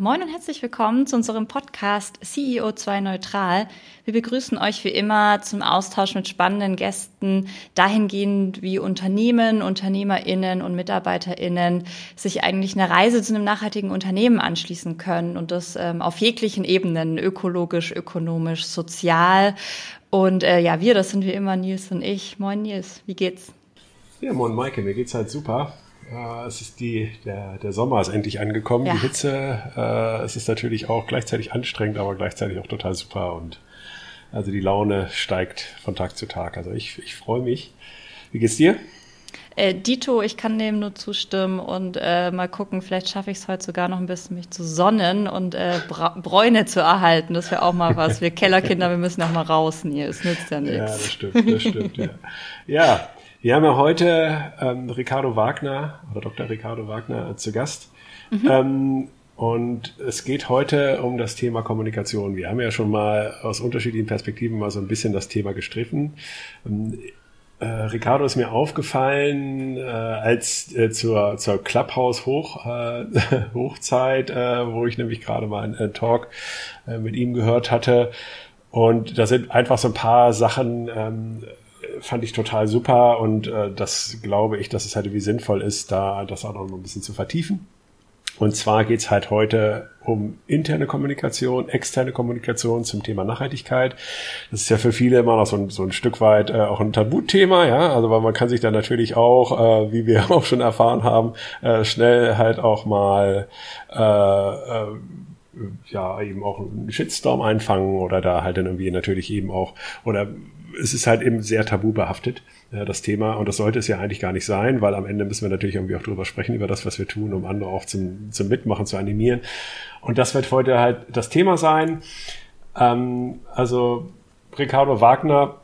Moin und herzlich willkommen zu unserem Podcast CEO2 Neutral. Wir begrüßen euch wie immer zum Austausch mit spannenden Gästen dahingehend, wie Unternehmen, UnternehmerInnen und MitarbeiterInnen sich eigentlich eine Reise zu einem nachhaltigen Unternehmen anschließen können und das ähm, auf jeglichen Ebenen, ökologisch, ökonomisch, sozial. Und äh, ja, wir, das sind wie immer Nils und ich. Moin Nils, wie geht's? Ja, moin Maike, mir geht's halt super. Äh, es ist die, der, der Sommer ist endlich angekommen, ja. die Hitze. Äh, es ist natürlich auch gleichzeitig anstrengend, aber gleichzeitig auch total super und also die Laune steigt von Tag zu Tag. Also ich, ich freue mich. Wie geht's dir? Äh, Dito, ich kann dem nur zustimmen und äh, mal gucken, vielleicht schaffe ich es heute sogar noch ein bisschen, mich zu sonnen und äh, Bräune zu erhalten. Das wäre auch mal was. Wir Kellerkinder, wir müssen auch mal raus, Nils. Nützt ja nichts. Ja, das stimmt, das stimmt, ja. Ja, wir haben ja heute ähm, Ricardo Wagner oder Dr. Ricardo Wagner zu Gast. Mhm. Ähm, und es geht heute um das Thema Kommunikation. Wir haben ja schon mal aus unterschiedlichen Perspektiven mal so ein bisschen das Thema gestriffen. Ähm, äh, Ricardo ist mir aufgefallen, äh, als äh, zur, zur Clubhouse Hoch, äh, Hochzeit, äh, wo ich nämlich gerade mal einen, einen Talk äh, mit ihm gehört hatte. Und da sind einfach so ein paar Sachen ähm, fand ich total super und äh, das glaube ich, dass es halt wie sinnvoll ist, da das auch noch ein bisschen zu vertiefen. Und zwar geht's halt heute um interne Kommunikation, externe Kommunikation zum Thema Nachhaltigkeit. Das ist ja für viele immer noch so ein, so ein Stück weit äh, auch ein Tabuthema, ja. Also weil man kann sich da natürlich auch, äh, wie wir auch schon erfahren haben, äh, schnell halt auch mal äh, äh, ja eben auch einen Shitstorm einfangen oder da halt dann irgendwie natürlich eben auch oder es ist halt eben sehr tabu behaftet, äh, das Thema. Und das sollte es ja eigentlich gar nicht sein, weil am Ende müssen wir natürlich irgendwie auch drüber sprechen, über das, was wir tun, um andere auch zum, zum Mitmachen zu animieren. Und das wird heute halt das Thema sein. Ähm, also Ricardo Wagner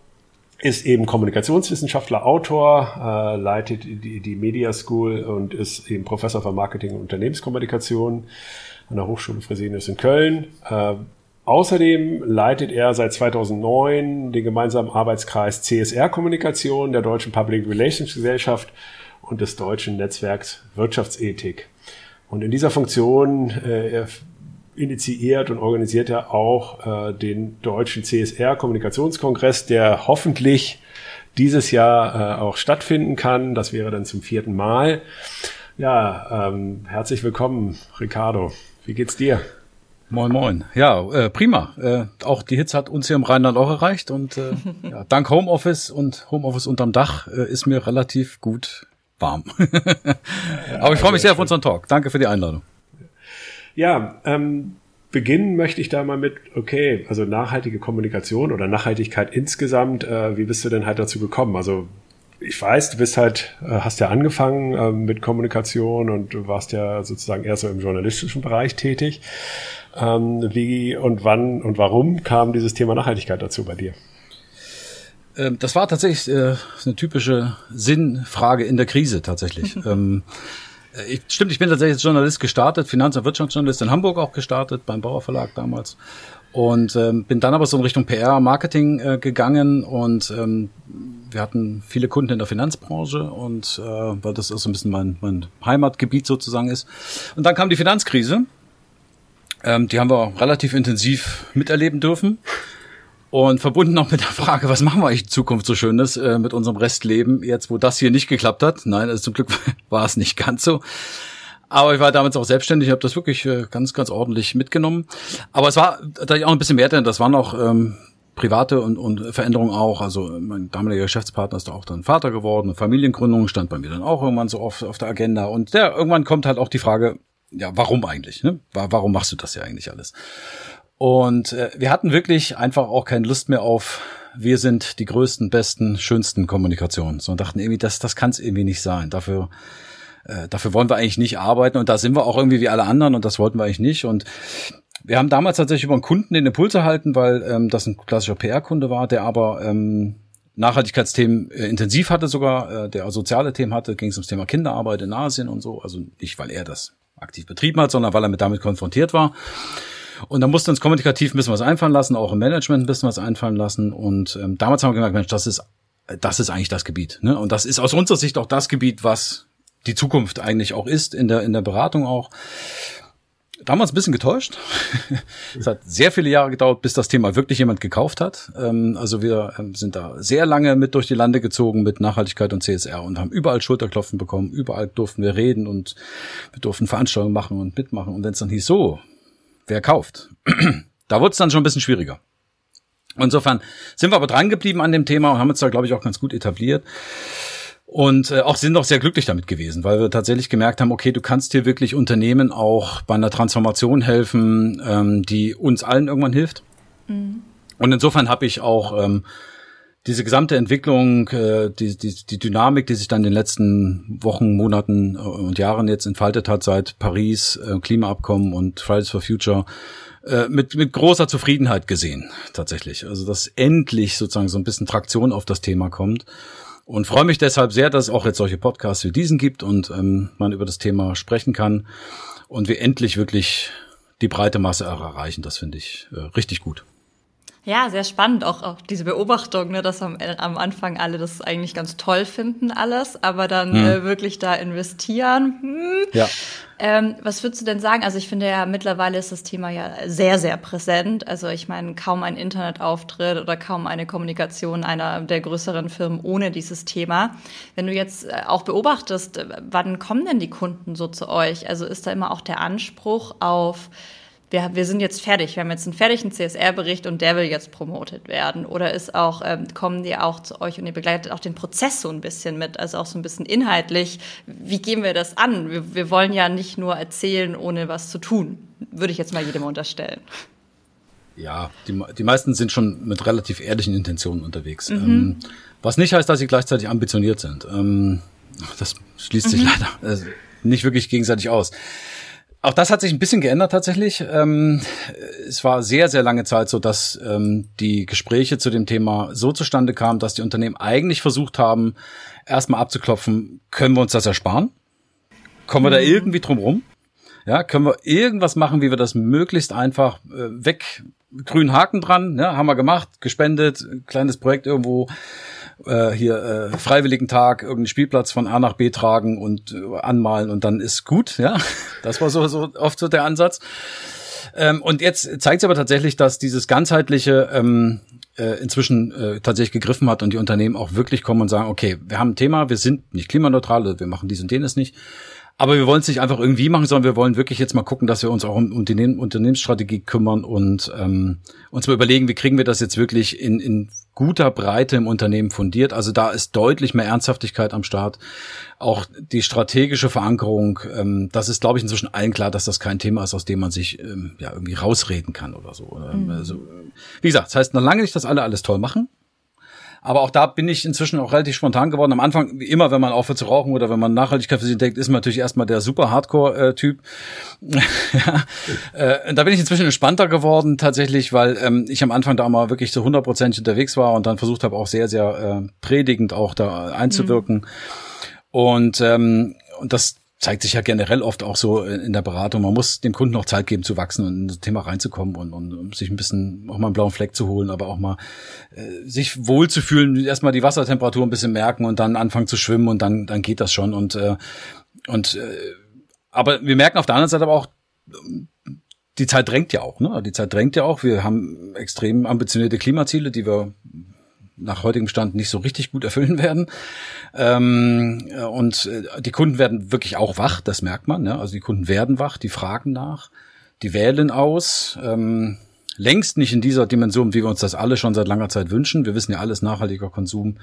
ist eben Kommunikationswissenschaftler, Autor, äh, leitet die, die Media School und ist eben Professor für Marketing und Unternehmenskommunikation an der Hochschule Fresenius in Köln. Äh, Außerdem leitet er seit 2009 den gemeinsamen Arbeitskreis CSR Kommunikation der Deutschen Public Relations Gesellschaft und des Deutschen Netzwerks Wirtschaftsethik. Und in dieser Funktion äh, initiiert und organisiert er auch äh, den Deutschen CSR Kommunikationskongress, der hoffentlich dieses Jahr äh, auch stattfinden kann. Das wäre dann zum vierten Mal. Ja, ähm, herzlich willkommen, Ricardo. Wie geht's dir? Moin, moin. Ja, äh, prima. Äh, auch die Hitze hat uns hier im Rheinland auch erreicht und äh, ja, dank Homeoffice und Homeoffice unterm Dach äh, ist mir relativ gut warm. Aber ich freue mich sehr auf unseren Talk. Danke für die Einladung. Ja, ähm, beginnen möchte ich da mal mit, okay, also nachhaltige Kommunikation oder Nachhaltigkeit insgesamt. Äh, wie bist du denn halt dazu gekommen? Also ich weiß, du bist halt, äh, hast ja angefangen äh, mit Kommunikation und du warst ja sozusagen eher so im journalistischen Bereich tätig. Ähm, wie und wann und warum kam dieses Thema Nachhaltigkeit dazu bei dir? Ähm, das war tatsächlich äh, eine typische Sinnfrage in der Krise tatsächlich. ähm, äh, ich, stimmt, ich bin tatsächlich als Journalist gestartet, Finanz- und Wirtschaftsjournalist in Hamburg auch gestartet, beim Bauer Verlag damals. Und ähm, bin dann aber so in Richtung PR, Marketing äh, gegangen und ähm, wir hatten viele Kunden in der Finanzbranche und äh, weil das auch so ein bisschen mein, mein Heimatgebiet sozusagen ist. Und dann kam die Finanzkrise ähm, die haben wir relativ intensiv miterleben dürfen. Und verbunden auch mit der Frage, was machen wir eigentlich in Zukunft so Schönes äh, mit unserem Restleben, jetzt wo das hier nicht geklappt hat. Nein, also zum Glück war es nicht ganz so. Aber ich war damals auch selbstständig, habe das wirklich äh, ganz, ganz ordentlich mitgenommen. Aber es war da auch ein bisschen mehr drin. Das waren auch ähm, private und, und Veränderungen auch. Also mein damaliger Geschäftspartner ist da auch dann Vater geworden. Familiengründung stand bei mir dann auch irgendwann so auf, auf der Agenda. Und der, irgendwann kommt halt auch die Frage, ja, warum eigentlich? Ne? Warum machst du das ja eigentlich alles? Und äh, wir hatten wirklich einfach auch keine Lust mehr auf, wir sind die größten, besten, schönsten Kommunikationen. So und dachten irgendwie, das, das kann es irgendwie nicht sein. Dafür, äh, dafür wollen wir eigentlich nicht arbeiten und da sind wir auch irgendwie wie alle anderen und das wollten wir eigentlich nicht. Und wir haben damals tatsächlich über einen Kunden den Impuls erhalten, weil ähm, das ein klassischer PR-Kunde war, der aber ähm, Nachhaltigkeitsthemen äh, intensiv hatte sogar, äh, der soziale Themen hatte, ging es ums Thema Kinderarbeit in Asien und so. Also nicht, weil er das aktiv betrieben hat, sondern weil er mit damit konfrontiert war. Und da musste uns kommunikativ ein bisschen was einfallen lassen, auch im Management ein bisschen was einfallen lassen. Und ähm, damals haben wir gemerkt, Mensch, das ist, das ist eigentlich das Gebiet. Ne? Und das ist aus unserer Sicht auch das Gebiet, was die Zukunft eigentlich auch ist, in der, in der Beratung auch. Da haben wir uns ein bisschen getäuscht. es hat sehr viele Jahre gedauert, bis das Thema wirklich jemand gekauft hat. Ähm, also wir ähm, sind da sehr lange mit durch die Lande gezogen mit Nachhaltigkeit und CSR und haben überall Schulterklopfen bekommen. Überall durften wir reden und wir durften Veranstaltungen machen und mitmachen. Und wenn es dann hieß, so, wer kauft? da wurde es dann schon ein bisschen schwieriger. Insofern sind wir aber dran geblieben an dem Thema und haben uns da, glaube ich, auch ganz gut etabliert. Und äh, auch sind auch sehr glücklich damit gewesen, weil wir tatsächlich gemerkt haben, okay, du kannst hier wirklich Unternehmen auch bei einer Transformation helfen, ähm, die uns allen irgendwann hilft. Mhm. Und insofern habe ich auch ähm, diese gesamte Entwicklung, äh, die, die, die Dynamik, die sich dann in den letzten Wochen, Monaten äh, und Jahren jetzt entfaltet hat seit Paris, äh, Klimaabkommen und Fridays for Future, äh, mit, mit großer Zufriedenheit gesehen, tatsächlich. Also, dass endlich sozusagen so ein bisschen Traktion auf das Thema kommt und freue mich deshalb sehr, dass es auch jetzt solche Podcasts wie diesen gibt und ähm, man über das Thema sprechen kann und wir endlich wirklich die breite Masse erreichen. Das finde ich äh, richtig gut. Ja, sehr spannend, auch, auch diese Beobachtung, ne, dass am, am Anfang alle das eigentlich ganz toll finden, alles, aber dann hm. äh, wirklich da investieren. Hm. Ja. Ähm, was würdest du denn sagen? Also ich finde ja, mittlerweile ist das Thema ja sehr, sehr präsent. Also ich meine, kaum ein Internetauftritt oder kaum eine Kommunikation einer der größeren Firmen ohne dieses Thema. Wenn du jetzt äh, auch beobachtest, äh, wann kommen denn die Kunden so zu euch? Also ist da immer auch der Anspruch auf wir, wir sind jetzt fertig, wir haben jetzt einen fertigen CSR-Bericht und der will jetzt promotet werden? Oder ist auch, ähm, kommen die auch zu euch und ihr begleitet auch den Prozess so ein bisschen mit, also auch so ein bisschen inhaltlich, wie gehen wir das an? Wir, wir wollen ja nicht nur erzählen, ohne was zu tun, würde ich jetzt mal jedem unterstellen. Ja, die, die meisten sind schon mit relativ ehrlichen Intentionen unterwegs. Mhm. Ähm, was nicht heißt, dass sie gleichzeitig ambitioniert sind. Ähm, das schließt sich mhm. leider äh, nicht wirklich gegenseitig aus. Auch das hat sich ein bisschen geändert tatsächlich. Ähm, es war sehr, sehr lange Zeit so, dass ähm, die Gespräche zu dem Thema so zustande kamen, dass die Unternehmen eigentlich versucht haben, erstmal abzuklopfen, können wir uns das ersparen? Kommen wir da mhm. irgendwie drum rum? Ja, können wir irgendwas machen, wie wir das möglichst einfach äh, weg, grünen Haken dran, ne, haben wir gemacht, gespendet, kleines Projekt irgendwo äh, hier äh, freiwilligen Tag irgendeinen Spielplatz von A nach B tragen und äh, anmalen und dann ist gut, ja. Das war so, so oft so der Ansatz. Ähm, und jetzt zeigt es aber tatsächlich, dass dieses ganzheitliche ähm, äh, inzwischen äh, tatsächlich gegriffen hat und die Unternehmen auch wirklich kommen und sagen, okay, wir haben ein Thema, wir sind nicht klimaneutral, wir machen dies und jenes nicht. Aber wir wollen es nicht einfach irgendwie machen, sondern wir wollen wirklich jetzt mal gucken, dass wir uns auch um Unternehmen, Unternehmensstrategie kümmern und ähm, uns mal überlegen, wie kriegen wir das jetzt wirklich in, in guter Breite im Unternehmen fundiert. Also da ist deutlich mehr Ernsthaftigkeit am Start. Auch die strategische Verankerung, ähm, das ist, glaube ich, inzwischen allen klar, dass das kein Thema ist, aus dem man sich ähm, ja irgendwie rausreden kann oder so. Mhm. Also, wie gesagt, das heißt noch lange nicht, dass alle alles toll machen. Aber auch da bin ich inzwischen auch relativ spontan geworden. Am Anfang, wie immer, wenn man aufhört zu rauchen oder wenn man Nachhaltigkeit für sich entdeckt, ist man natürlich erstmal der super Hardcore-Typ. ja. äh, da bin ich inzwischen entspannter geworden, tatsächlich, weil ähm, ich am Anfang da mal wirklich so hundertprozentig unterwegs war und dann versucht habe, auch sehr, sehr äh, predigend auch da einzuwirken. Mhm. Und, ähm, und das zeigt sich ja generell oft auch so in der Beratung. Man muss dem Kunden auch Zeit geben zu wachsen und in das Thema reinzukommen und, und sich ein bisschen auch mal einen blauen Fleck zu holen, aber auch mal äh, sich wohl zu fühlen, erstmal die Wassertemperatur ein bisschen merken und dann anfangen zu schwimmen und dann, dann geht das schon. Und, äh, und äh, aber wir merken auf der anderen Seite aber auch, die Zeit drängt ja auch, ne? Die Zeit drängt ja auch. Wir haben extrem ambitionierte Klimaziele, die wir nach heutigem Stand nicht so richtig gut erfüllen werden. Ähm, und äh, die Kunden werden wirklich auch wach, das merkt man. Ne? Also die Kunden werden wach, die fragen nach, die wählen aus. Ähm, längst nicht in dieser Dimension, wie wir uns das alle schon seit langer Zeit wünschen. Wir wissen ja alles, nachhaltiger Konsum.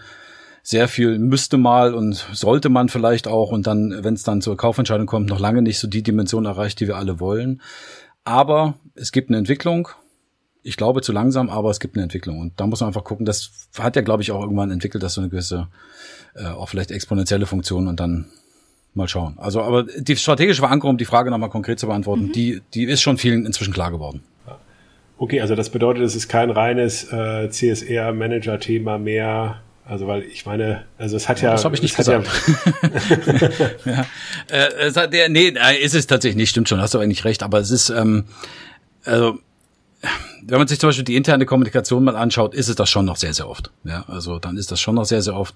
Sehr viel müsste mal und sollte man vielleicht auch und dann, wenn es dann zur Kaufentscheidung kommt, noch lange nicht so die Dimension erreicht, die wir alle wollen. Aber es gibt eine Entwicklung ich glaube zu langsam, aber es gibt eine Entwicklung. Und da muss man einfach gucken, das hat ja, glaube ich, auch irgendwann entwickelt, dass so eine gewisse, äh, auch vielleicht exponentielle Funktion und dann mal schauen. Also, aber die strategische Verankerung, um die Frage nochmal konkret zu beantworten, mhm. die, die ist schon vielen inzwischen klar geworden. Okay, also das bedeutet, es ist kein reines äh, CSR-Manager-Thema mehr. Also weil ich meine, also es hat ja, das habe ich nicht gesagt. Ja, ja. Äh, es hat, der, nee, ist es tatsächlich nicht, stimmt schon, hast du eigentlich recht, aber es ist ähm, also wenn man sich zum Beispiel die interne Kommunikation mal anschaut, ist es das schon noch sehr, sehr oft. Ja, also dann ist das schon noch sehr, sehr oft.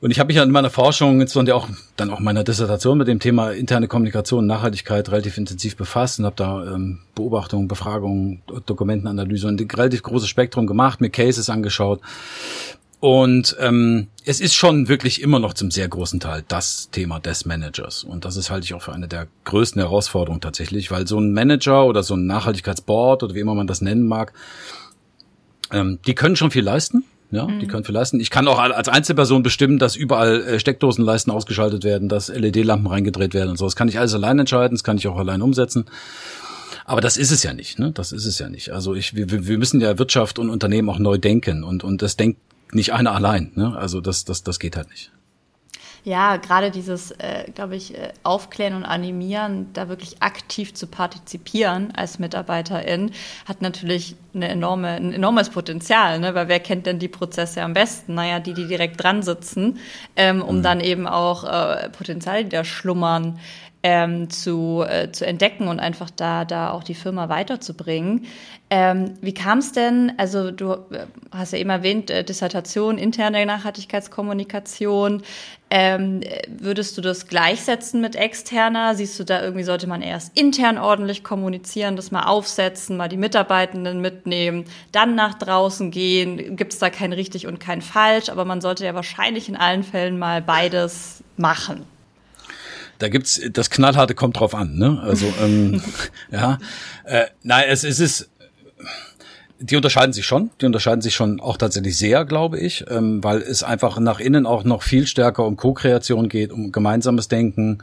Und ich habe mich ja in meiner Forschung, insbesondere auch dann auch meiner Dissertation mit dem Thema interne Kommunikation, Nachhaltigkeit relativ intensiv befasst und habe da ähm, Beobachtungen, Befragungen, Dokumentenanalyse und ein relativ großes Spektrum gemacht, mir Cases angeschaut. Und ähm, es ist schon wirklich immer noch zum sehr großen Teil das Thema des Managers. Und das ist halte ich auch für eine der größten Herausforderungen tatsächlich, weil so ein Manager oder so ein Nachhaltigkeitsboard oder wie immer man das nennen mag, ähm, die können schon viel leisten. Ja, mhm. die können viel leisten. Ich kann auch als Einzelperson bestimmen, dass überall äh, Steckdosenleisten ausgeschaltet werden, dass LED-Lampen reingedreht werden und so. Das kann ich alles allein entscheiden, das kann ich auch allein umsetzen. Aber das ist es ja nicht, ne? Das ist es ja nicht. Also ich, wir, wir müssen ja Wirtschaft und Unternehmen auch neu denken und, und das denkt nicht einer allein, ne? Also das, das, das geht halt nicht. Ja, gerade dieses, äh, glaube ich, äh, Aufklären und Animieren, da wirklich aktiv zu partizipieren als Mitarbeiterin, hat natürlich eine enorme, ein enormes Potenzial, ne? weil wer kennt denn die Prozesse am besten? Naja, die, die direkt dran sitzen, ähm, um mhm. dann eben auch äh, Potenziale, die da schlummern, ähm, zu, äh, zu entdecken und einfach da, da auch die Firma weiterzubringen. Ähm, wie kam es denn, also du äh, hast ja eben erwähnt, äh, Dissertation, interne Nachhaltigkeitskommunikation. Ähm, würdest du das gleichsetzen mit externer? Siehst du da irgendwie, sollte man erst intern ordentlich kommunizieren, das mal aufsetzen, mal die Mitarbeitenden mitnehmen, dann nach draußen gehen? Gibt es da kein richtig und kein falsch? Aber man sollte ja wahrscheinlich in allen Fällen mal beides machen. Da gibt's das knallharte kommt drauf an, ne? Also ähm, ja, äh, nein, es, es ist die unterscheiden sich schon, die unterscheiden sich schon auch tatsächlich sehr, glaube ich, ähm, weil es einfach nach innen auch noch viel stärker um Co-Kreation geht, um gemeinsames Denken,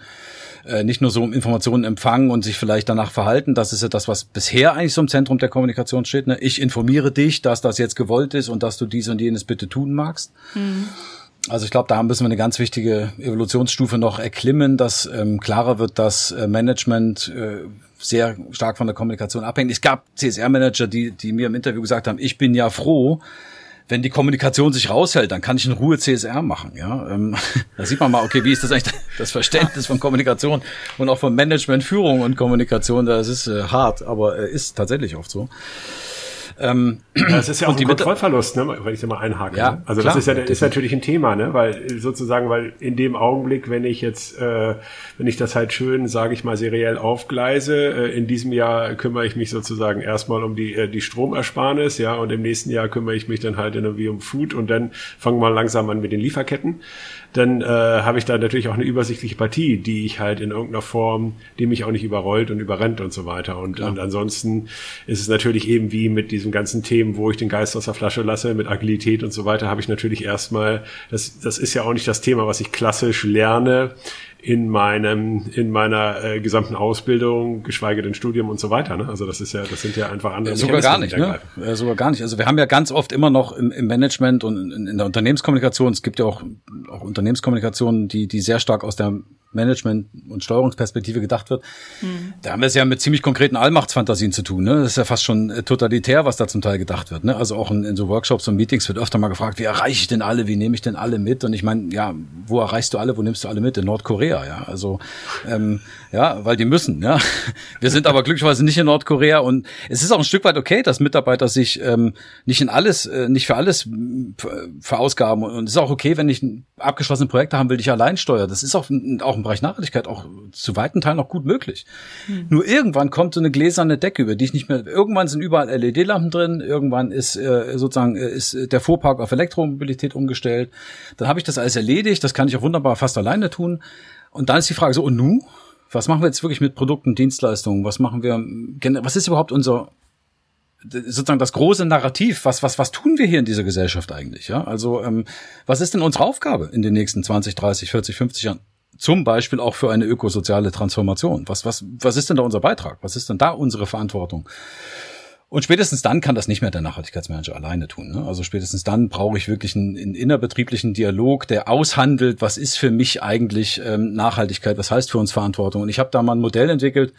äh, nicht nur so um Informationen empfangen und sich vielleicht danach verhalten. Das ist ja das, was bisher eigentlich so im Zentrum der Kommunikation steht. Ne? Ich informiere dich, dass das jetzt gewollt ist und dass du dies und jenes bitte tun magst. Mhm. Also ich glaube, da müssen wir eine ganz wichtige Evolutionsstufe noch erklimmen, dass ähm, klarer wird, dass äh, Management äh, sehr stark von der Kommunikation abhängt. Es gab CSR-Manager, die, die mir im Interview gesagt haben, ich bin ja froh, wenn die Kommunikation sich raushält, dann kann ich in Ruhe CSR machen. Ja, ähm, da sieht man mal, okay, wie ist das eigentlich das Verständnis von Kommunikation und auch von Management, Führung und Kommunikation? Das ist äh, hart, aber äh, ist tatsächlich oft so. Ähm, das ist ja auch ein Kontrollverlust, ne, wenn ich da mal einhake. Ja, ne? Also klar, das ist ja ist natürlich ein Thema, ne, weil sozusagen, weil in dem Augenblick, wenn ich jetzt, äh, wenn ich das halt schön, sage ich mal, seriell aufgleise, äh, in diesem Jahr kümmere ich mich sozusagen erstmal um die äh, die Stromersparnis, ja, und im nächsten Jahr kümmere ich mich dann halt irgendwie um Food und dann fangen wir langsam an mit den Lieferketten dann äh, habe ich da natürlich auch eine übersichtliche Partie, die ich halt in irgendeiner Form, die mich auch nicht überrollt und überrennt und so weiter. Und, und ansonsten ist es natürlich eben wie mit diesen ganzen Themen, wo ich den Geist aus der Flasche lasse, mit Agilität und so weiter, habe ich natürlich erstmal, das, das ist ja auch nicht das Thema, was ich klassisch lerne in meinem in meiner äh, gesamten Ausbildung, geschweige denn Studium und so weiter. Ne? Also das ist ja, das sind ja einfach andere. Ja, sogar gar nicht, ne? Ja, sogar gar nicht. Also wir haben ja ganz oft immer noch im, im Management und in, in, der Unternehmenskommunikation, es gibt ja auch, auch Unternehmenskommunikation, die die sehr stark aus der Management- und Steuerungsperspektive gedacht wird. Mhm. Da haben wir es ja mit ziemlich konkreten Allmachtsfantasien zu tun. Ne? Das ist ja fast schon äh, totalitär, was da zum Teil gedacht wird. Ne? Also auch in, in so Workshops und Meetings wird öfter mal gefragt, wie erreiche ich denn alle, wie nehme ich denn alle mit? Und ich meine, ja, wo erreichst du alle, wo nimmst du alle mit? In Nordkorea, ja. Also ähm, ja, weil die müssen, ja. Wir sind aber glücklicherweise nicht in Nordkorea und es ist auch ein Stück weit okay, dass Mitarbeiter sich ähm, nicht in alles, äh, nicht für alles verausgaben. Und es ist auch okay, wenn ich abgeschlossene Projekte haben will, die ich allein steuere. Das ist auch, auch im Bereich Nachhaltigkeit auch zu weiten Teilen auch gut möglich. Hm. Nur irgendwann kommt so eine gläserne Decke, über die ich nicht mehr. Irgendwann sind überall LED-Lampen drin, irgendwann ist äh, sozusagen äh, ist der Fuhrpark auf Elektromobilität umgestellt. Dann habe ich das alles erledigt, das kann ich auch wunderbar fast alleine tun. Und dann ist die Frage so, und nu? Was machen wir jetzt wirklich mit Produkten, Dienstleistungen? Was machen wir, was ist überhaupt unser, sozusagen das große Narrativ, was, was, was tun wir hier in dieser Gesellschaft eigentlich? Ja, also, ähm, was ist denn unsere Aufgabe in den nächsten 20, 30, 40, 50 Jahren? Zum Beispiel auch für eine ökosoziale Transformation. Was, was, was ist denn da unser Beitrag? Was ist denn da unsere Verantwortung? Und spätestens dann kann das nicht mehr der Nachhaltigkeitsmanager alleine tun. Ne? Also spätestens dann brauche ich wirklich einen, einen, innerbetrieblichen Dialog, der aushandelt, was ist für mich eigentlich ähm, Nachhaltigkeit, was heißt für uns Verantwortung. Und ich habe da mal ein Modell entwickelt,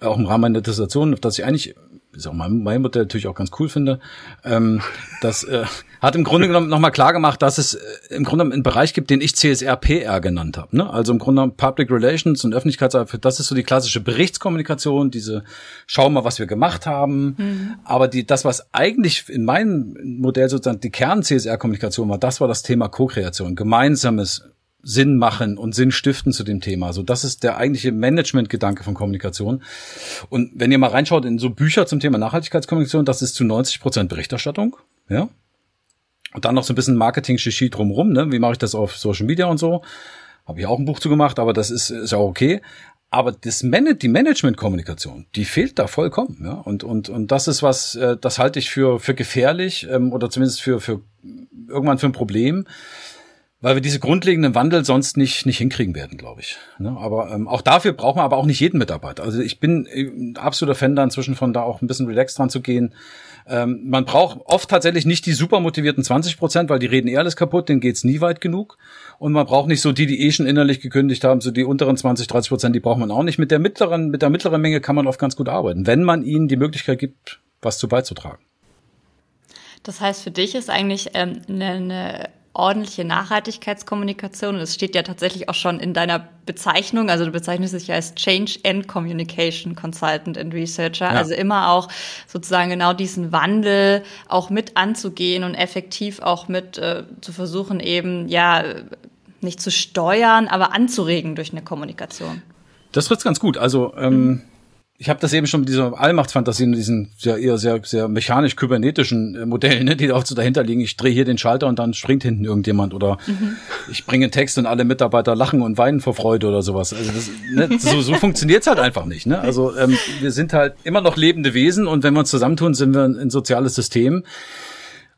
auch im Rahmen meiner Dissertation, auf das ich eigentlich ist auch mein, mein Modell natürlich auch ganz cool finde, ähm, das äh, hat im Grunde genommen nochmal klar gemacht, dass es äh, im Grunde genommen einen Bereich gibt, den ich CSR-PR genannt habe. Ne? Also im Grunde genommen Public Relations und Öffentlichkeitsarbeit, das ist so die klassische Berichtskommunikation, diese schau mal, was wir gemacht haben. Mhm. Aber die, das, was eigentlich in meinem Modell sozusagen die Kern-CSR-Kommunikation war, das war das Thema Co-Kreation, gemeinsames Sinn machen und Sinn stiften zu dem Thema. Also das ist der eigentliche Management-Gedanke von Kommunikation. Und wenn ihr mal reinschaut in so Bücher zum Thema Nachhaltigkeitskommunikation, das ist zu 90 Prozent Berichterstattung, ja. Und dann noch so ein bisschen Marketing-Shishi drumherum, ne? Wie mache ich das auf Social Media und so? Habe ich auch ein Buch zu gemacht, aber das ist, ist auch okay. Aber das Man die Management-Kommunikation, die fehlt da vollkommen. Ja? Und, und, und das ist was, äh, das halte ich für, für gefährlich ähm, oder zumindest für, für irgendwann für ein Problem weil wir diese grundlegenden Wandel sonst nicht nicht hinkriegen werden, glaube ich. Ne? Aber ähm, auch dafür braucht man aber auch nicht jeden Mitarbeiter. Also ich bin ein absoluter Fan da inzwischen von da auch ein bisschen relaxed dran zu gehen. Ähm, man braucht oft tatsächlich nicht die super motivierten 20 Prozent, weil die reden eh alles kaputt, denen geht's nie weit genug. Und man braucht nicht so die, die eh schon innerlich gekündigt haben, so die unteren 20, 30 Prozent, die braucht man auch nicht. Mit der mittleren, mit der mittleren Menge kann man oft ganz gut arbeiten, wenn man ihnen die Möglichkeit gibt, was zu beizutragen. Das heißt, für dich ist eigentlich ähm, eine, eine ordentliche Nachhaltigkeitskommunikation. Und es steht ja tatsächlich auch schon in deiner Bezeichnung. Also du bezeichnest dich ja als Change and Communication Consultant and Researcher. Ja. Also immer auch sozusagen genau diesen Wandel auch mit anzugehen und effektiv auch mit äh, zu versuchen, eben ja nicht zu steuern, aber anzuregen durch eine Kommunikation. Das trifft ganz gut. Also ähm, mhm ich habe das eben schon mit dieser Allmachtsfantasie in diesen sehr eher sehr sehr mechanisch kybernetischen äh, Modellen, ne, die auch so dahinter liegen. Ich drehe hier den Schalter und dann springt hinten irgendjemand oder mhm. ich bringe einen Text und alle Mitarbeiter lachen und weinen vor Freude oder sowas. Also das, ne, so, so funktioniert's halt einfach nicht. Ne? Also ähm, wir sind halt immer noch lebende Wesen und wenn wir uns zusammentun, sind wir ein soziales System.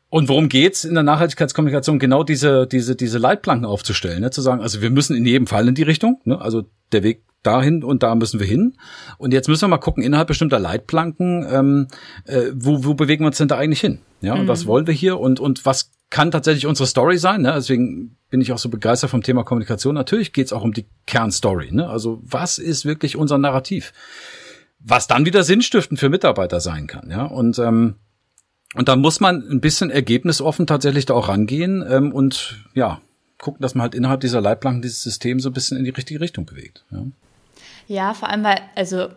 Und worum geht's in der Nachhaltigkeitskommunikation? Genau diese, diese, diese Leitplanken aufzustellen, ne? zu sagen, also wir müssen in jedem Fall in die Richtung, ne? also der Weg dahin und da müssen wir hin. Und jetzt müssen wir mal gucken, innerhalb bestimmter Leitplanken, ähm, äh, wo, wo bewegen wir uns denn da eigentlich hin? Ja, und mhm. was wollen wir hier? Und, und was kann tatsächlich unsere Story sein? Ne? Deswegen bin ich auch so begeistert vom Thema Kommunikation. Natürlich geht es auch um die Kernstory. Ne? Also was ist wirklich unser Narrativ? Was dann wieder sinnstiftend für Mitarbeiter sein kann. Ja, und ähm, und da muss man ein bisschen ergebnisoffen tatsächlich da auch rangehen ähm, und ja, gucken, dass man halt innerhalb dieser Leitplanken dieses System so ein bisschen in die richtige Richtung bewegt. Ja. Ja, vor allem, weil, also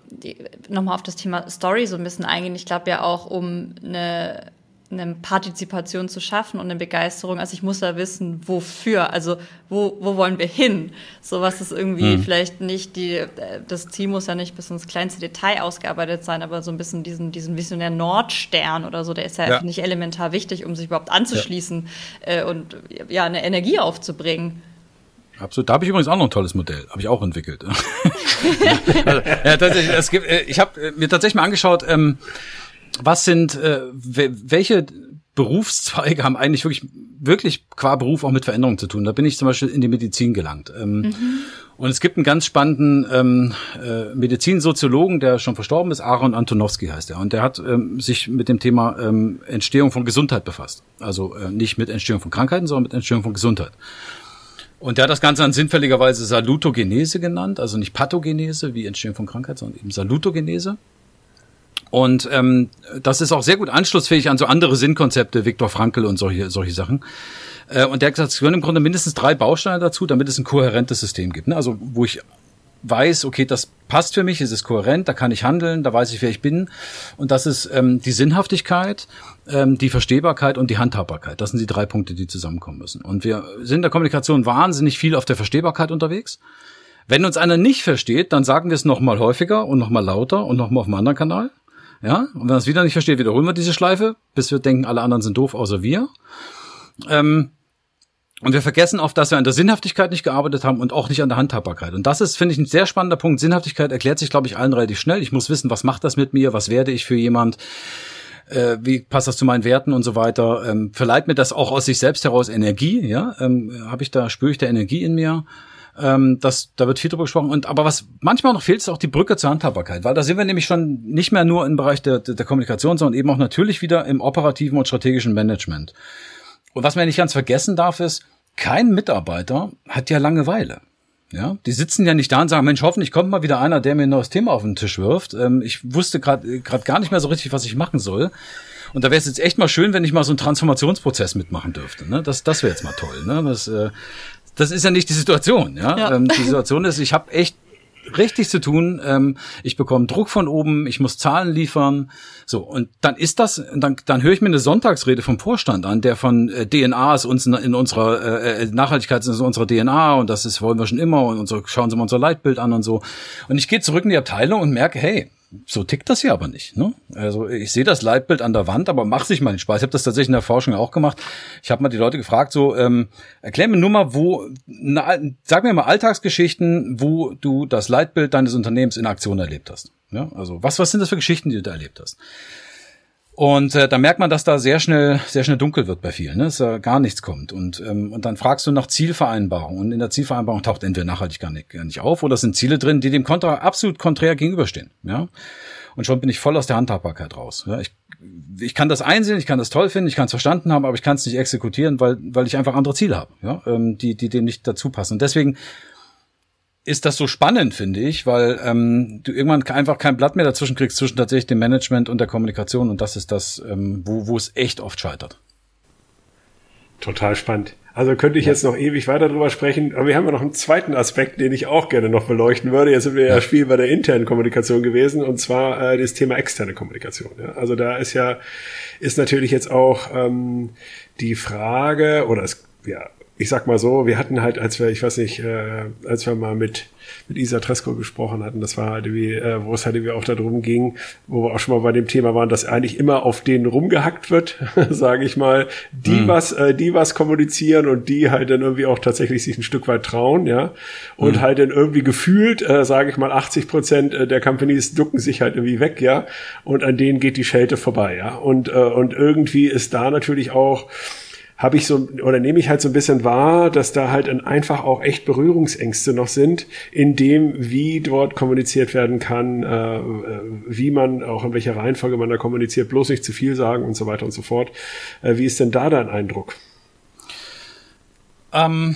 nochmal auf das Thema Story so ein bisschen eingehen. Ich glaube ja auch, um eine, eine Partizipation zu schaffen und eine Begeisterung. Also ich muss da wissen, wofür, also wo, wo wollen wir hin? So was ist irgendwie hm. vielleicht nicht die, das Ziel muss ja nicht bis ins kleinste Detail ausgearbeitet sein, aber so ein bisschen diesen, diesen visionären Nordstern oder so, der ist ja, ja. nicht elementar wichtig, um sich überhaupt anzuschließen ja. äh, und ja, eine Energie aufzubringen. Absolut. Da habe ich übrigens auch noch ein tolles Modell, habe ich auch entwickelt. also, ja, tatsächlich, es gibt, äh, ich habe äh, mir tatsächlich mal angeschaut, ähm, was sind, äh, welche Berufszweige haben eigentlich wirklich, wirklich qua Beruf auch mit Veränderungen zu tun. Da bin ich zum Beispiel in die Medizin gelangt. Ähm, mhm. Und es gibt einen ganz spannenden ähm, äh, Medizinsoziologen, der schon verstorben ist, Aaron Antonowski heißt er. Und der hat ähm, sich mit dem Thema ähm, Entstehung von Gesundheit befasst. Also äh, nicht mit Entstehung von Krankheiten, sondern mit Entstehung von Gesundheit. Und der hat das Ganze dann sinnfälligerweise Salutogenese genannt, also nicht Pathogenese wie Entstehung von Krankheit, sondern eben Salutogenese. Und ähm, das ist auch sehr gut anschlussfähig an so andere Sinnkonzepte, Viktor Frankl und solche, solche Sachen. Äh, und der hat gesagt, es gehören im Grunde mindestens drei Bausteine dazu, damit es ein kohärentes System gibt. Ne? Also wo ich weiß, okay, das passt für mich, es ist kohärent, da kann ich handeln, da weiß ich, wer ich bin. Und das ist ähm, die Sinnhaftigkeit, ähm, die Verstehbarkeit und die Handhabbarkeit. Das sind die drei Punkte, die zusammenkommen müssen. Und wir sind in der Kommunikation wahnsinnig viel auf der Verstehbarkeit unterwegs. Wenn uns einer nicht versteht, dann sagen wir es nochmal häufiger und nochmal lauter und nochmal auf einem anderen Kanal. Ja, und wenn er es wieder nicht versteht, wiederholen wir diese Schleife, bis wir denken, alle anderen sind doof, außer wir. Ähm, und wir vergessen oft, dass wir an der Sinnhaftigkeit nicht gearbeitet haben und auch nicht an der Handhabbarkeit. Und das ist, finde ich, ein sehr spannender Punkt. Sinnhaftigkeit erklärt sich, glaube ich, allen relativ schnell. Ich muss wissen, was macht das mit mir? Was werde ich für jemand? Äh, wie passt das zu meinen Werten und so weiter? Ähm, verleiht mir das auch aus sich selbst heraus Energie? Ja, ähm, habe ich da spüre ich da Energie in mir? Ähm, das, da wird viel drüber gesprochen. Und aber was manchmal noch fehlt, ist auch die Brücke zur Handhabbarkeit, weil da sind wir nämlich schon nicht mehr nur im Bereich der, der Kommunikation, sondern eben auch natürlich wieder im operativen und strategischen Management. Und was man nicht ganz vergessen darf, ist, kein Mitarbeiter hat ja Langeweile. Ja, die sitzen ja nicht da und sagen, Mensch, hoffentlich kommt mal wieder einer, der mir ein neues Thema auf den Tisch wirft. Ähm, ich wusste gerade gerade gar nicht mehr so richtig, was ich machen soll. Und da wäre es jetzt echt mal schön, wenn ich mal so einen Transformationsprozess mitmachen dürfte. Ne? Das, das wäre jetzt mal toll. Ne? Das, äh, das ist ja nicht die Situation. Ja, ja. Ähm, die Situation ist, ich habe echt richtig zu tun. Ähm, ich bekomme Druck von oben, ich muss Zahlen liefern. So, und dann ist das, dann, dann höre ich mir eine Sonntagsrede vom Vorstand an, der von äh, DNA ist uns in, unserer äh, äh Nachhaltigkeit ist unserer DNA und das ist, wollen wir schon immer und so, schauen Sie mal unser Leitbild an und so. Und ich gehe zurück in die Abteilung und merke, hey, so tickt das hier aber nicht. Ne? Also ich sehe das Leitbild an der Wand, aber mach sich mal den Spaß. Ich habe das tatsächlich in der Forschung auch gemacht. Ich habe mal die Leute gefragt, so ähm, erklär mir nur mal, wo, na, sag mir mal Alltagsgeschichten, wo du das Leitbild deines Unternehmens in Aktion erlebt hast. Ja? Also was, was sind das für Geschichten, die du da erlebt hast? Und äh, da merkt man, dass da sehr schnell, sehr schnell dunkel wird bei vielen, ne? dass da gar nichts kommt. Und, ähm, und dann fragst du nach Zielvereinbarung. Und in der Zielvereinbarung taucht entweder nachhaltig gar nicht, gar nicht auf oder sind Ziele drin, die dem kontra, absolut konträr gegenüberstehen. Ja? Und schon bin ich voll aus der Handhabbarkeit raus. Ja? Ich, ich kann das einsehen, ich kann das toll finden, ich kann es verstanden haben, aber ich kann es nicht exekutieren, weil, weil ich einfach andere Ziele habe, ja? ähm, die, die dem nicht dazu passen. Und deswegen ist das so spannend, finde ich, weil ähm, du irgendwann einfach kein Blatt mehr dazwischen kriegst zwischen tatsächlich dem Management und der Kommunikation und das ist das, ähm, wo, wo es echt oft scheitert. Total spannend. Also könnte ich ja. jetzt noch ewig weiter drüber sprechen, aber wir haben ja noch einen zweiten Aspekt, den ich auch gerne noch beleuchten würde. Jetzt sind wir ja, ja Spiel bei der internen Kommunikation gewesen und zwar äh, das Thema externe Kommunikation. Ja? Also da ist ja ist natürlich jetzt auch ähm, die Frage oder es ja ich sag mal so, wir hatten halt, als wir, ich weiß nicht, äh, als wir mal mit, mit Isa Tresco gesprochen hatten, das war halt wie, äh, wo es halt irgendwie auch darum ging, wo wir auch schon mal bei dem Thema waren, dass eigentlich immer auf denen rumgehackt wird, sage ich mal, die mhm. was, äh, die was kommunizieren und die halt dann irgendwie auch tatsächlich sich ein Stück weit trauen, ja, und mhm. halt dann irgendwie gefühlt, äh, sage ich mal, 80 Prozent der Companies ducken sich halt irgendwie weg, ja, und an denen geht die Schelte vorbei, ja, und äh, und irgendwie ist da natürlich auch habe ich so oder nehme ich halt so ein bisschen wahr, dass da halt einfach auch echt Berührungsängste noch sind, in dem, wie dort kommuniziert werden kann, äh, äh, wie man auch in welcher Reihenfolge man da kommuniziert, bloß nicht zu viel sagen und so weiter und so fort. Äh, wie ist denn da dein Eindruck? Ähm,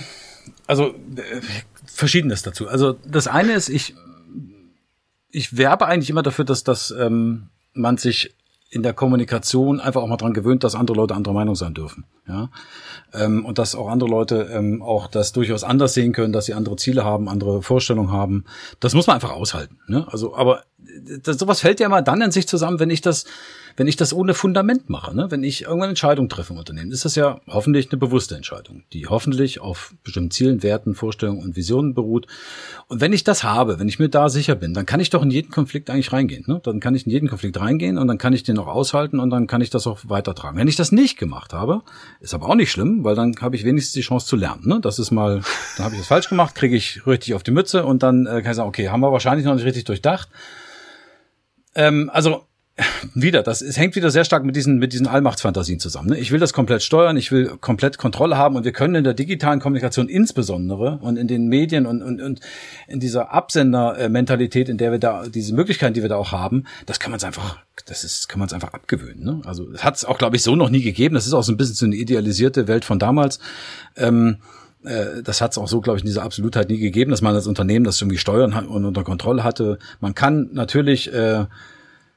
also äh, verschiedenes dazu. Also das eine ist, ich ich werbe eigentlich immer dafür, dass das ähm, man sich in der Kommunikation einfach auch mal dran gewöhnt, dass andere Leute anderer Meinung sein dürfen. Ja? Ähm, und dass auch andere Leute ähm, auch das durchaus anders sehen können, dass sie andere Ziele haben, andere Vorstellungen haben. Das muss man einfach aushalten. Ne? Also, aber das, sowas fällt ja immer dann in sich zusammen, wenn ich das wenn ich das ohne Fundament mache, ne? wenn ich irgendwann Entscheidungen treffe im Unternehmen, ist das ja hoffentlich eine bewusste Entscheidung, die hoffentlich auf bestimmten Zielen, Werten, Vorstellungen und Visionen beruht. Und wenn ich das habe, wenn ich mir da sicher bin, dann kann ich doch in jeden Konflikt eigentlich reingehen. Ne? Dann kann ich in jeden Konflikt reingehen und dann kann ich den auch aushalten und dann kann ich das auch weitertragen. Wenn ich das nicht gemacht habe, ist aber auch nicht schlimm, weil dann habe ich wenigstens die Chance zu lernen. Ne? Das ist mal, dann habe ich das falsch gemacht, kriege ich richtig auf die Mütze und dann äh, kann ich sagen, okay, haben wir wahrscheinlich noch nicht richtig durchdacht. Ähm, also wieder, das es hängt wieder sehr stark mit diesen, mit diesen Allmachtsfantasien zusammen. Ne? Ich will das komplett steuern, ich will komplett Kontrolle haben und wir können in der digitalen Kommunikation insbesondere und in den Medien und, und, und in dieser Absendermentalität, in der wir da, diese Möglichkeiten, die wir da auch haben, das kann man es einfach, das ist, kann man es einfach abgewöhnen. Ne? Also hat es auch, glaube ich, so noch nie gegeben. Das ist auch so ein bisschen so eine idealisierte Welt von damals. Ähm, äh, das hat es auch so, glaube ich, in dieser Absolutheit nie gegeben, dass man als Unternehmen das irgendwie steuern und unter Kontrolle hatte. Man kann natürlich äh,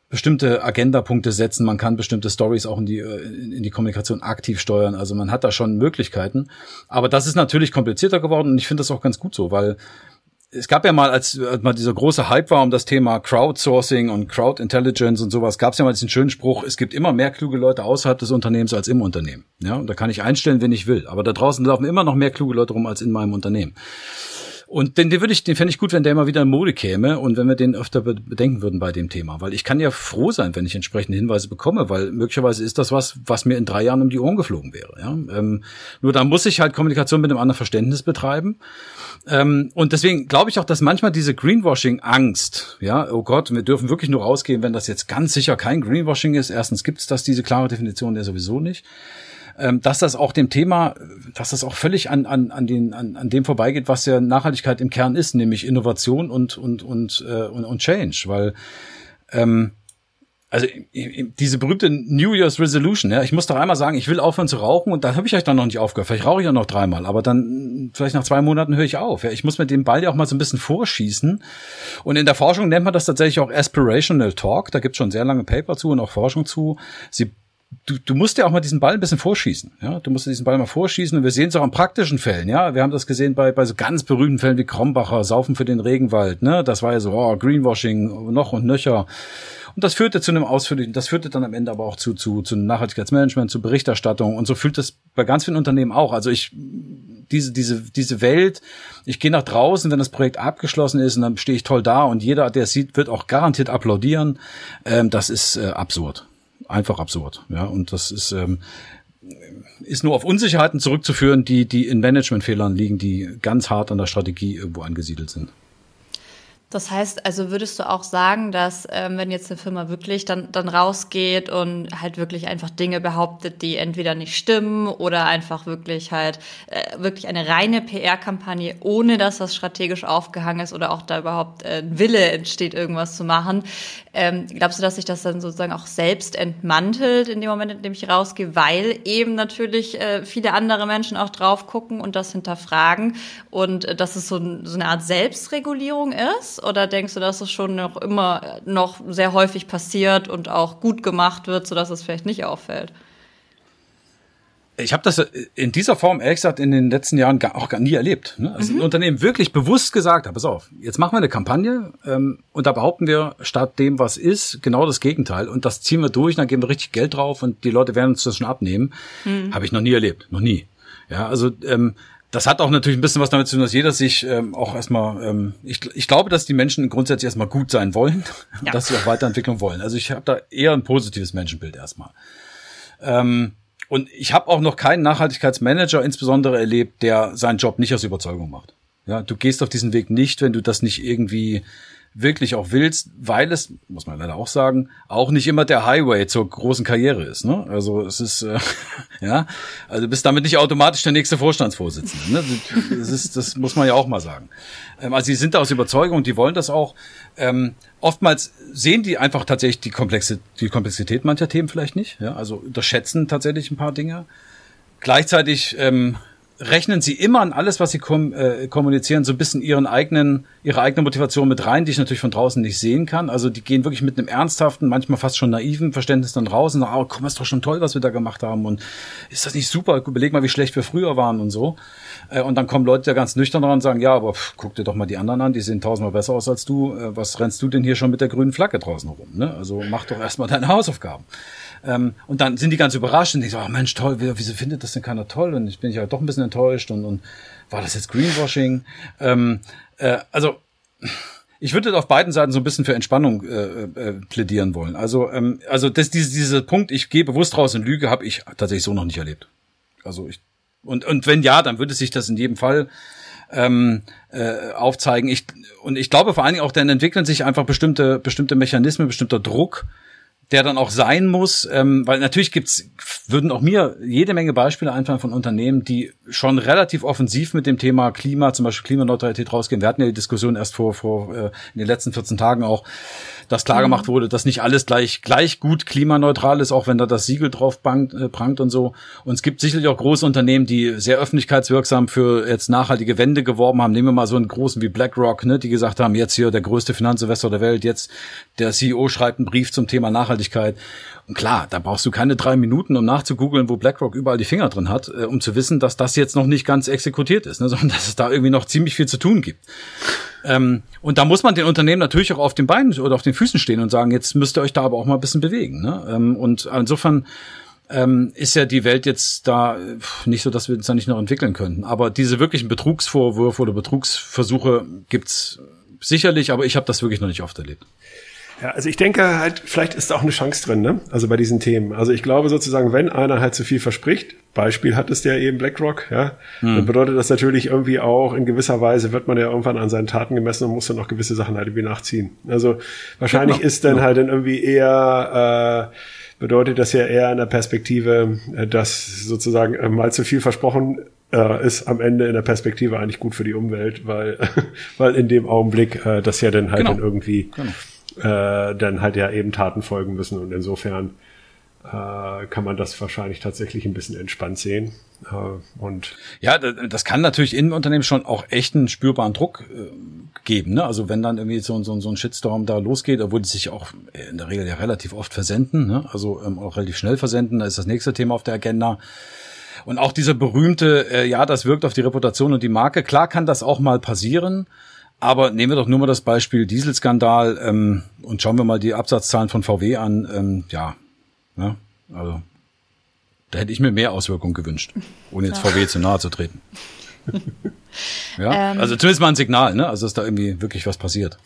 bestimmte Agendapunkte setzen, man kann bestimmte Stories auch in die, äh, in die Kommunikation aktiv steuern. Also man hat da schon Möglichkeiten. Aber das ist natürlich komplizierter geworden und ich finde das auch ganz gut so, weil es gab ja mal, als, als mal dieser große Hype war um das Thema Crowdsourcing und Crowd Intelligence und sowas, gab es ja mal diesen schönen Spruch, es gibt immer mehr kluge Leute außerhalb des Unternehmens als im Unternehmen. Ja, und da kann ich einstellen, wenn ich will. Aber da draußen laufen immer noch mehr kluge Leute rum als in meinem Unternehmen. Und den, den würde ich, den fände ich gut, wenn der mal wieder in Mode käme und wenn wir den öfter bedenken würden bei dem Thema. Weil ich kann ja froh sein, wenn ich entsprechende Hinweise bekomme, weil möglicherweise ist das was, was mir in drei Jahren um die Ohren geflogen wäre. Ja? Ähm, nur da muss ich halt Kommunikation mit einem anderen Verständnis betreiben. Ähm, und deswegen glaube ich auch, dass manchmal diese Greenwashing-Angst, ja, oh Gott, wir dürfen wirklich nur rausgehen, wenn das jetzt ganz sicher kein Greenwashing ist. Erstens gibt es das, diese klare Definition ja sowieso nicht ähm, dass das auch dem Thema, dass das auch völlig an, an, an, den, an, an dem vorbeigeht, was ja Nachhaltigkeit im Kern ist, nämlich Innovation und, und, und, äh, und, und Change, weil ähm, also diese berühmte New Year's Resolution, ja, ich muss doch einmal sagen, ich will aufhören zu rauchen und dann habe ich euch dann noch nicht aufgehört. Vielleicht rauche ich ja noch dreimal, aber dann vielleicht nach zwei Monaten höre ich auf. Ja, ich muss mit dem Ball ja auch mal so ein bisschen vorschießen. Und in der Forschung nennt man das tatsächlich auch Aspirational Talk. Da gibt es schon sehr lange Paper zu und auch Forschung zu. Sie Du, du musst ja auch mal diesen Ball ein bisschen vorschießen. Ja, du musst diesen Ball mal vorschießen. Und wir sehen es auch an praktischen Fällen. Ja, wir haben das gesehen bei, bei so ganz berühmten Fällen wie Krombacher, Saufen für den Regenwald. Ne, das war ja so oh, Greenwashing noch und nöcher. Und das führte zu einem ausführlichen, das führte dann am Ende aber auch zu, zu, zu Nachhaltigkeitsmanagement, zu Berichterstattung. Und so fühlt das bei ganz vielen Unternehmen auch. Also ich, diese, diese, diese Welt, ich gehe nach draußen, wenn das Projekt abgeschlossen ist und dann stehe ich toll da und jeder, der es sieht, wird auch garantiert applaudieren. Ähm, das ist äh, absurd. Einfach absurd. Ja, und das ist, ähm, ist nur auf Unsicherheiten zurückzuführen, die, die in Managementfehlern liegen, die ganz hart an der Strategie irgendwo angesiedelt sind. Das heißt, also würdest du auch sagen, dass ähm, wenn jetzt eine Firma wirklich dann, dann rausgeht und halt wirklich einfach Dinge behauptet, die entweder nicht stimmen oder einfach wirklich halt äh, wirklich eine reine PR-Kampagne, ohne dass das strategisch aufgehangen ist oder auch da überhaupt äh, ein Wille entsteht, irgendwas zu machen, ähm, glaubst du, dass sich das dann sozusagen auch selbst entmantelt in dem Moment, in dem ich rausgehe, weil eben natürlich äh, viele andere Menschen auch drauf gucken und das hinterfragen und äh, dass es so, so eine Art Selbstregulierung ist? Oder denkst du, dass es schon noch immer noch sehr häufig passiert und auch gut gemacht wird, sodass es vielleicht nicht auffällt? Ich habe das in dieser Form, ehrlich gesagt, in den letzten Jahren gar, auch gar nie erlebt. Ne? Also mhm. ein Unternehmen wirklich bewusst gesagt hat, pass auf, jetzt machen wir eine Kampagne ähm, und da behaupten wir statt dem, was ist, genau das Gegenteil. Und das ziehen wir durch, dann geben wir richtig Geld drauf und die Leute werden uns das schon abnehmen. Mhm. Habe ich noch nie erlebt, noch nie. Ja, also ähm, das hat auch natürlich ein bisschen was damit zu tun, dass jeder sich ähm, auch erstmal, ähm, ich, ich glaube, dass die Menschen grundsätzlich erstmal gut sein wollen ja. dass sie auch Weiterentwicklung wollen. Also ich habe da eher ein positives Menschenbild erstmal. Ähm, und ich habe auch noch keinen Nachhaltigkeitsmanager insbesondere erlebt, der seinen Job nicht aus Überzeugung macht. Ja, du gehst auf diesen Weg nicht, wenn du das nicht irgendwie wirklich auch willst, weil es, muss man leider auch sagen, auch nicht immer der Highway zur großen Karriere ist. Ne? Also es ist, äh, ja, also du bist damit nicht automatisch der nächste Vorstandsvorsitzende. Ne? Das, ist, das muss man ja auch mal sagen. Ähm, also sie sind da aus Überzeugung, die wollen das auch. Ähm, oftmals sehen die einfach tatsächlich die, Komplexe, die Komplexität mancher Themen vielleicht nicht. Ja? Also unterschätzen tatsächlich ein paar Dinge. Gleichzeitig ähm, rechnen sie immer an alles, was sie kom äh, kommunizieren, so ein bisschen ihren eigenen, ihre eigene Motivation mit rein, die ich natürlich von draußen nicht sehen kann. Also die gehen wirklich mit einem ernsthaften, manchmal fast schon naiven Verständnis dann raus und sagen, oh, komm, ist doch schon toll, was wir da gemacht haben und ist das nicht super? Überleg mal, wie schlecht wir früher waren und so. Äh, und dann kommen Leute ja ganz nüchtern dran und sagen, ja, aber pff, guck dir doch mal die anderen an, die sehen tausendmal besser aus als du. Äh, was rennst du denn hier schon mit der grünen Flagge draußen rum? Ne? Also mach doch erstmal deine Hausaufgaben. Ähm, und dann sind die ganz überrascht und denken so, oh Mensch, toll, wieso findet das denn keiner toll? Und ich bin ja halt doch ein bisschen enttäuscht und, und war das jetzt Greenwashing? Ähm, äh, also ich würde auf beiden Seiten so ein bisschen für Entspannung äh, äh, plädieren wollen. Also, ähm, also das, diese, dieser Punkt, ich gehe bewusst raus und lüge, habe ich tatsächlich so noch nicht erlebt. Also ich und und wenn ja, dann würde sich das in jedem Fall ähm, äh, aufzeigen. Ich und ich glaube vor allen Dingen auch, dann entwickeln sich einfach bestimmte bestimmte Mechanismen, bestimmter Druck, der dann auch sein muss, ähm, weil natürlich gibt's, würden auch mir jede Menge Beispiele einfallen von Unternehmen, die schon relativ offensiv mit dem Thema Klima, zum Beispiel Klimaneutralität rausgehen. Wir hatten ja die Diskussion erst vor, vor äh, in den letzten 14 Tagen auch, dass klar gemacht mhm. wurde, dass nicht alles gleich, gleich gut klimaneutral ist, auch wenn da das Siegel drauf bangt, äh, prangt und so. Und es gibt sicherlich auch große Unternehmen, die sehr öffentlichkeitswirksam für jetzt nachhaltige Wende geworben haben. Nehmen wir mal so einen großen wie BlackRock, ne, die gesagt haben, jetzt hier der größte Finanzinvestor der Welt, jetzt der CEO schreibt einen Brief zum Thema Nachhaltigkeit. Und klar, da brauchst du keine drei Minuten, um nachzugoogeln, wo BlackRock überall die Finger drin hat, äh, um zu wissen, dass das jetzt noch nicht ganz exekutiert ist, ne, sondern dass es da irgendwie noch ziemlich viel zu tun gibt. Ähm, und da muss man den Unternehmen natürlich auch auf den Beinen oder auf den Füßen stehen und sagen, jetzt müsst ihr euch da aber auch mal ein bisschen bewegen. Ne? Ähm, und insofern ähm, ist ja die Welt jetzt da nicht so, dass wir uns da nicht noch entwickeln könnten. Aber diese wirklichen Betrugsvorwürfe oder Betrugsversuche gibt's sicherlich, aber ich habe das wirklich noch nicht oft erlebt. Ja, also ich denke halt, vielleicht ist da auch eine Chance drin, ne? Also bei diesen Themen. Also ich glaube sozusagen, wenn einer halt zu viel verspricht, Beispiel hat es der eben BlackRock, ja, hm. dann bedeutet das natürlich irgendwie auch, in gewisser Weise wird man ja irgendwann an seinen Taten gemessen und muss dann auch gewisse Sachen halt irgendwie nachziehen. Also wahrscheinlich genau. ist dann halt dann irgendwie eher, äh, bedeutet das ja eher in der Perspektive, äh, dass sozusagen äh, mal zu viel versprochen äh, ist am Ende in der Perspektive eigentlich gut für die Umwelt, weil, weil in dem Augenblick äh, das ja dann halt genau. dann irgendwie genau äh, dann halt ja eben Taten folgen müssen und insofern äh, kann man das wahrscheinlich tatsächlich ein bisschen entspannt sehen. Äh, und ja, das kann natürlich im Unternehmen schon auch echt einen spürbaren Druck äh, geben. Ne? Also wenn dann irgendwie so, so, so ein Shitstorm da losgeht, obwohl die sich auch in der Regel ja relativ oft versenden, ne? also ähm, auch relativ schnell versenden, da ist das nächste Thema auf der Agenda. Und auch dieser berühmte, äh, ja, das wirkt auf die Reputation und die Marke. Klar kann das auch mal passieren. Aber nehmen wir doch nur mal das Beispiel Dieselskandal ähm, und schauen wir mal die Absatzzahlen von VW an. Ähm, ja, Ne? Also da hätte ich mir mehr Auswirkungen gewünscht, ohne jetzt VW zu nahe zu treten. ja, ähm, also zumindest mal ein Signal, ne? Also dass da irgendwie wirklich was passiert.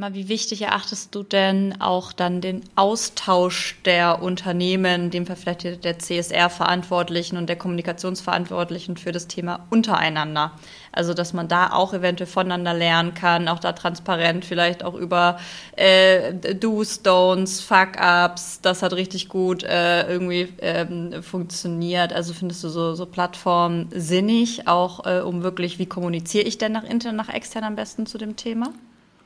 Mal, wie wichtig erachtest du denn auch dann den Austausch der Unternehmen, dem vielleicht der CSR-Verantwortlichen und der Kommunikationsverantwortlichen für das Thema untereinander? Also, dass man da auch eventuell voneinander lernen kann, auch da transparent vielleicht auch über äh, Do's, Don'ts, Fuck-Ups, das hat richtig gut äh, irgendwie ähm, funktioniert. Also findest du so, so Plattformen sinnig, auch äh, um wirklich, wie kommuniziere ich denn nach intern, nach extern am besten zu dem Thema?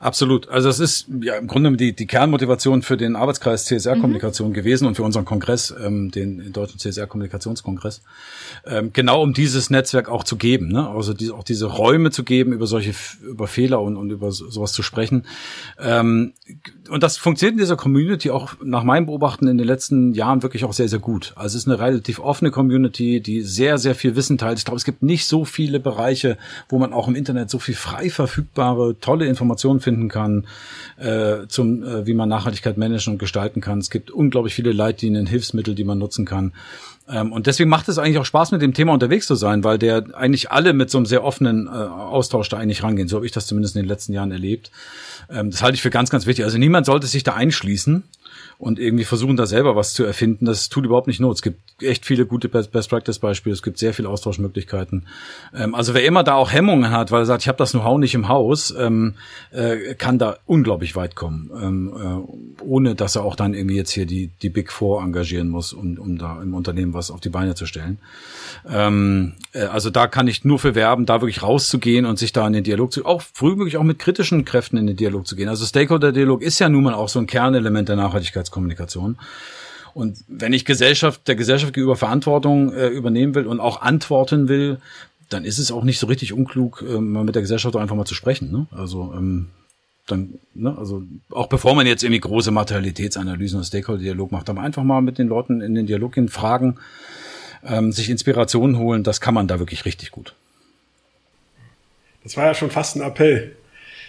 Absolut. Also es ist ja im Grunde die, die Kernmotivation für den Arbeitskreis CSR-Kommunikation mhm. gewesen und für unseren Kongress, ähm, den deutschen CSR-Kommunikationskongress, ähm, genau um dieses Netzwerk auch zu geben, ne? also die, auch diese Räume zu geben, über solche über Fehler und, und über sowas zu sprechen. Ähm, und das funktioniert in dieser Community auch nach meinem Beobachten in den letzten Jahren wirklich auch sehr, sehr gut. Also es ist eine relativ offene Community, die sehr, sehr viel Wissen teilt. Ich glaube, es gibt nicht so viele Bereiche, wo man auch im Internet so viel frei verfügbare, tolle Informationen finden kann, äh, zum, äh, wie man Nachhaltigkeit managen und gestalten kann. Es gibt unglaublich viele Leitlinien, Hilfsmittel, die man nutzen kann. Ähm, und deswegen macht es eigentlich auch Spaß, mit dem Thema unterwegs zu sein, weil der eigentlich alle mit so einem sehr offenen äh, Austausch da eigentlich rangehen. So habe ich das zumindest in den letzten Jahren erlebt. Ähm, das halte ich für ganz, ganz wichtig. Also niemand sollte sich da einschließen und irgendwie versuchen, da selber was zu erfinden. Das tut überhaupt nicht Not. Es gibt echt viele gute Best-Practice-Beispiele. Es gibt sehr viele Austauschmöglichkeiten. Ähm, also wer immer da auch Hemmungen hat, weil er sagt, ich habe das Know-how nicht im Haus, ähm, äh, kann da unglaublich weit kommen, ähm, äh, ohne dass er auch dann irgendwie jetzt hier die, die Big Four engagieren muss, um, um da im Unternehmen was auf die Beine zu stellen. Ähm, äh, also da kann ich nur für werben, da wirklich rauszugehen und sich da in den Dialog zu, auch früh wirklich auch mit kritischen Kräften in den Dialog zu gehen. Also Stakeholder-Dialog ist ja nun mal auch so ein Kernelement der Nachhaltigkeitskommunikation. Und wenn ich Gesellschaft, der Gesellschaft gegenüber Verantwortung äh, übernehmen will und auch antworten will, dann ist es auch nicht so richtig unklug, äh, mal mit der Gesellschaft einfach mal zu sprechen. Ne? Also ähm, dann, ne, also auch bevor man jetzt irgendwie große Materialitätsanalysen und Stakeholder-Dialog macht, aber einfach mal mit den Leuten in den Dialog gehen, fragen, ähm, sich Inspirationen holen, das kann man da wirklich richtig gut. Das war ja schon fast ein Appell.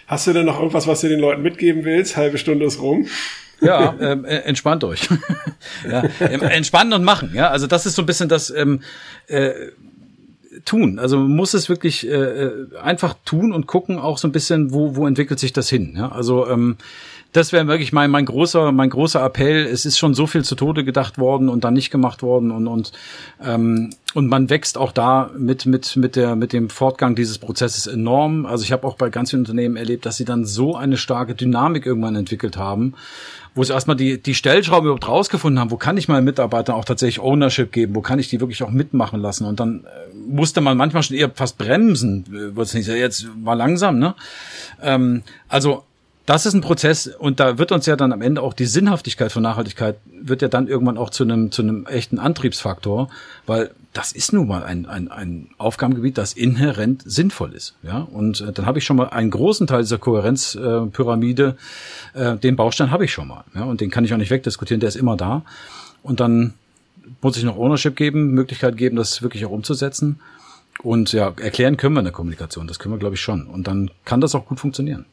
Hast du denn noch irgendwas, was du den Leuten mitgeben willst? Halbe Stunde ist rum. Ja, ähm, äh, entspannt euch. ja, ähm, entspannen und machen. Ja, also das ist so ein bisschen das ähm, äh, tun. Also man muss es wirklich äh, äh einfach tun und gucken auch so ein bisschen, wo wo entwickelt sich das hin. Ja, also ähm, das wäre wirklich mein, mein großer, mein großer Appell. Es ist schon so viel zu Tode gedacht worden und dann nicht gemacht worden und, und, ähm, und man wächst auch da mit, mit, mit der, mit dem Fortgang dieses Prozesses enorm. Also ich habe auch bei ganz vielen Unternehmen erlebt, dass sie dann so eine starke Dynamik irgendwann entwickelt haben, wo sie erstmal die, die Stellschrauben überhaupt rausgefunden haben, wo kann ich meinen Mitarbeitern auch tatsächlich Ownership geben, wo kann ich die wirklich auch mitmachen lassen. Und dann äh, musste man manchmal schon eher fast bremsen, äh, wird es nicht, jetzt war langsam, ne? Ähm, also das ist ein Prozess und da wird uns ja dann am Ende auch die Sinnhaftigkeit von Nachhaltigkeit wird ja dann irgendwann auch zu einem zu einem echten Antriebsfaktor, weil das ist nun mal ein, ein, ein Aufgabengebiet, das inhärent sinnvoll ist. Ja, und äh, dann habe ich schon mal einen großen Teil dieser Kohärenzpyramide, äh, äh, den Baustein habe ich schon mal. Ja, und den kann ich auch nicht wegdiskutieren, der ist immer da. Und dann muss ich noch Ownership geben, Möglichkeit geben, das wirklich auch umzusetzen. Und ja, erklären können wir in der Kommunikation, das können wir, glaube ich, schon. Und dann kann das auch gut funktionieren.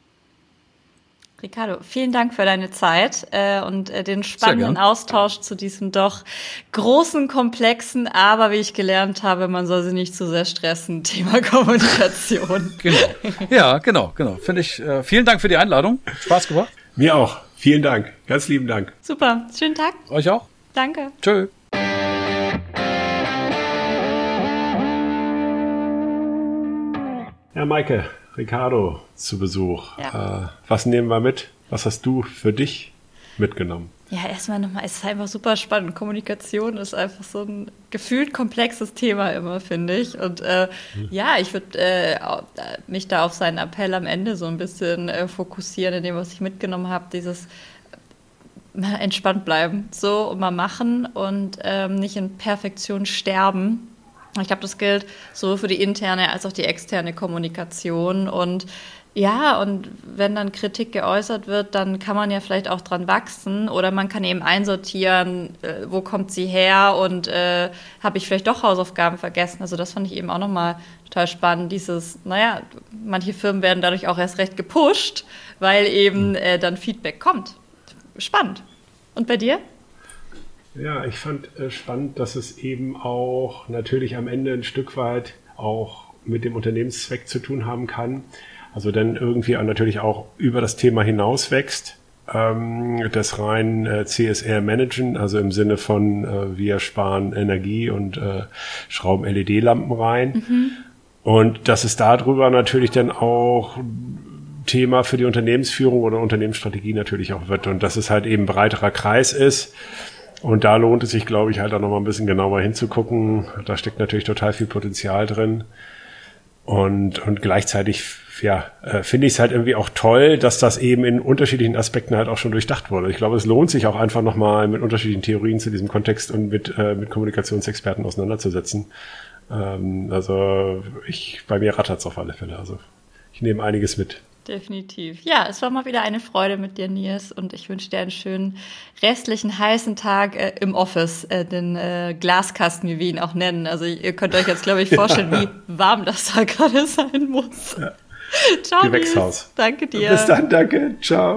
Ricardo, vielen Dank für deine Zeit äh, und äh, den spannenden Austausch zu diesem doch großen, komplexen, aber wie ich gelernt habe, man soll sie nicht zu sehr stressen, Thema Kommunikation. genau. Ja, genau, genau. Finde ich. Äh, vielen Dank für die Einladung. Spaß gemacht. Mir auch. Vielen Dank. Ganz lieben Dank. Super. Schönen Tag. Euch auch. Danke. Tschö. Ja, Maike, Ricardo zu Besuch. Ja. Äh, was nehmen wir mit? Was hast du für dich mitgenommen? Ja, erstmal nochmal, es ist einfach super spannend. Kommunikation ist einfach so ein gefühlt komplexes Thema immer, finde ich. Und äh, mhm. ja, ich würde äh, mich da auf seinen Appell am Ende so ein bisschen äh, fokussieren, in dem, was ich mitgenommen habe, dieses mal entspannt bleiben, so und mal machen und ähm, nicht in Perfektion sterben. Ich glaube, das gilt sowohl für die interne als auch die externe Kommunikation und ja, und wenn dann Kritik geäußert wird, dann kann man ja vielleicht auch dran wachsen oder man kann eben einsortieren, äh, wo kommt sie her und äh, habe ich vielleicht doch Hausaufgaben vergessen. Also das fand ich eben auch nochmal total spannend. Dieses, naja, manche Firmen werden dadurch auch erst recht gepusht, weil eben hm. äh, dann Feedback kommt. Spannend. Und bei dir? Ja, ich fand äh, spannend, dass es eben auch natürlich am Ende ein Stück weit auch mit dem Unternehmenszweck zu tun haben kann also dann irgendwie natürlich auch über das Thema hinaus wächst. Ähm, das rein äh, CSR managen, also im Sinne von äh, wir sparen Energie und schrauben LED-Lampen rein. Mhm. Und dass es darüber natürlich dann auch Thema für die Unternehmensführung oder Unternehmensstrategie natürlich auch wird und dass es halt eben breiterer Kreis ist. Und da lohnt es sich, glaube ich, halt auch nochmal ein bisschen genauer hinzugucken. Da steckt natürlich total viel Potenzial drin. Und, und gleichzeitig ja, äh, finde ich es halt irgendwie auch toll, dass das eben in unterschiedlichen Aspekten halt auch schon durchdacht wurde. Ich glaube, es lohnt sich auch einfach nochmal mit unterschiedlichen Theorien zu diesem Kontext und mit, äh, mit Kommunikationsexperten auseinanderzusetzen. Ähm, also ich, bei mir rattert es auf alle Fälle. Also ich nehme einiges mit. Definitiv. Ja, es war mal wieder eine Freude mit dir, Nils, und ich wünsche dir einen schönen restlichen heißen Tag äh, im Office, äh, den äh, Glaskasten, wie wir ihn auch nennen. Also ihr könnt euch jetzt, glaube ich, vorstellen, ja. wie warm das da gerade sein muss. Ja. Ciao. Gewächshaus. Danke dir. Bis dann, danke. Ciao.